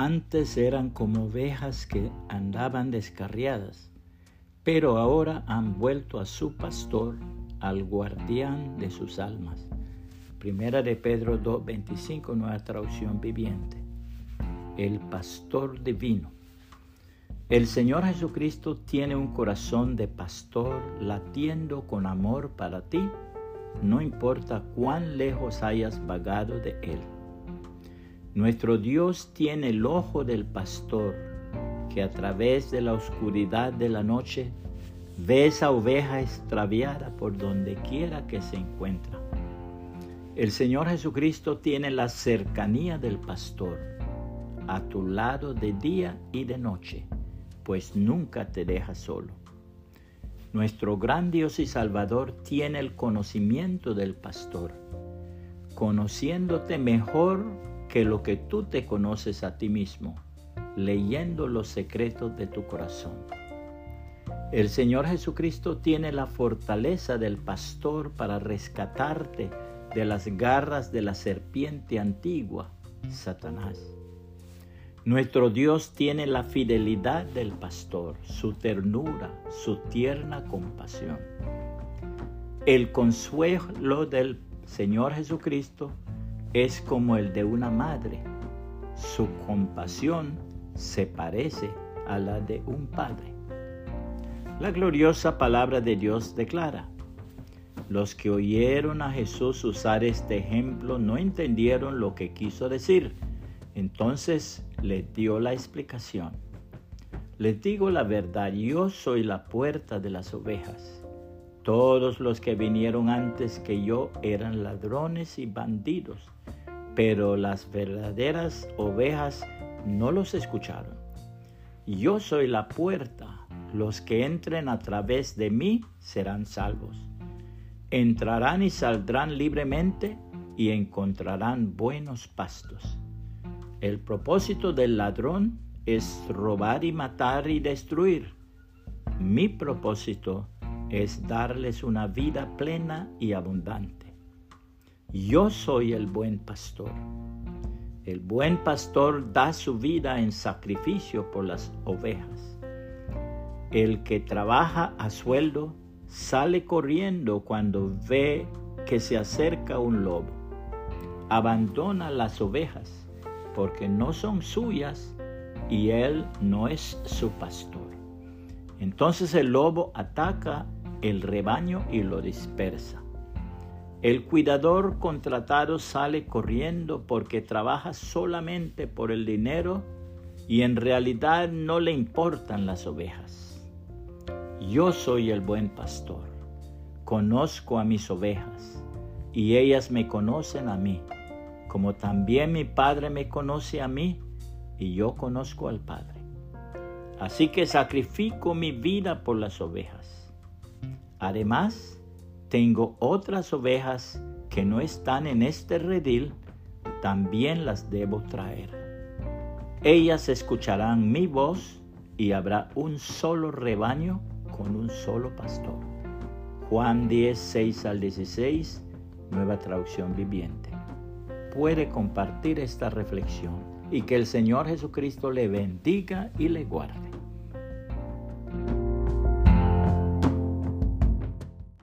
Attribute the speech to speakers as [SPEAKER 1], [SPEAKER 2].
[SPEAKER 1] Antes eran como ovejas que andaban descarriadas, pero ahora han vuelto a su pastor, al guardián de sus almas. Primera de Pedro 2.25, nueva traducción viviente. El pastor divino. El Señor Jesucristo tiene un corazón de pastor latiendo con amor para ti, no importa cuán lejos hayas vagado de Él. Nuestro Dios tiene el ojo del pastor que a través de la oscuridad de la noche ve esa oveja extraviada por donde quiera que se encuentra. El Señor Jesucristo tiene la cercanía del pastor a tu lado de día y de noche, pues nunca te deja solo. Nuestro gran Dios y Salvador tiene el conocimiento del pastor, conociéndote mejor que lo que tú te conoces a ti mismo, leyendo los secretos de tu corazón. El Señor Jesucristo tiene la fortaleza del pastor para rescatarte de las garras de la serpiente antigua, Satanás. Nuestro Dios tiene la fidelidad del pastor, su ternura, su tierna compasión. El consuelo del Señor Jesucristo es como el de una madre. Su compasión se parece a la de un padre. La gloriosa palabra de Dios declara, los que oyeron a Jesús usar este ejemplo no entendieron lo que quiso decir. Entonces le dio la explicación. Les digo la verdad, yo soy la puerta de las ovejas. Todos los que vinieron antes que yo eran ladrones y bandidos pero las verdaderas ovejas no los escucharon. Yo soy la puerta, los que entren a través de mí serán salvos. Entrarán y saldrán libremente y encontrarán buenos pastos. El propósito del ladrón es robar y matar y destruir. Mi propósito es darles una vida plena y abundante. Yo soy el buen pastor. El buen pastor da su vida en sacrificio por las ovejas. El que trabaja a sueldo sale corriendo cuando ve que se acerca un lobo. Abandona las ovejas porque no son suyas y él no es su pastor. Entonces el lobo ataca el rebaño y lo dispersa. El cuidador contratado sale corriendo porque trabaja solamente por el dinero y en realidad no le importan las ovejas. Yo soy el buen pastor, conozco a mis ovejas y ellas me conocen a mí, como también mi Padre me conoce a mí y yo conozco al Padre. Así que sacrifico mi vida por las ovejas. Además, tengo otras ovejas que no están en este redil, también las debo traer. Ellas escucharán mi voz y habrá un solo rebaño con un solo pastor. Juan 10, 6 al 16, nueva traducción viviente. Puede compartir esta reflexión y que el Señor Jesucristo le bendiga y le guarde.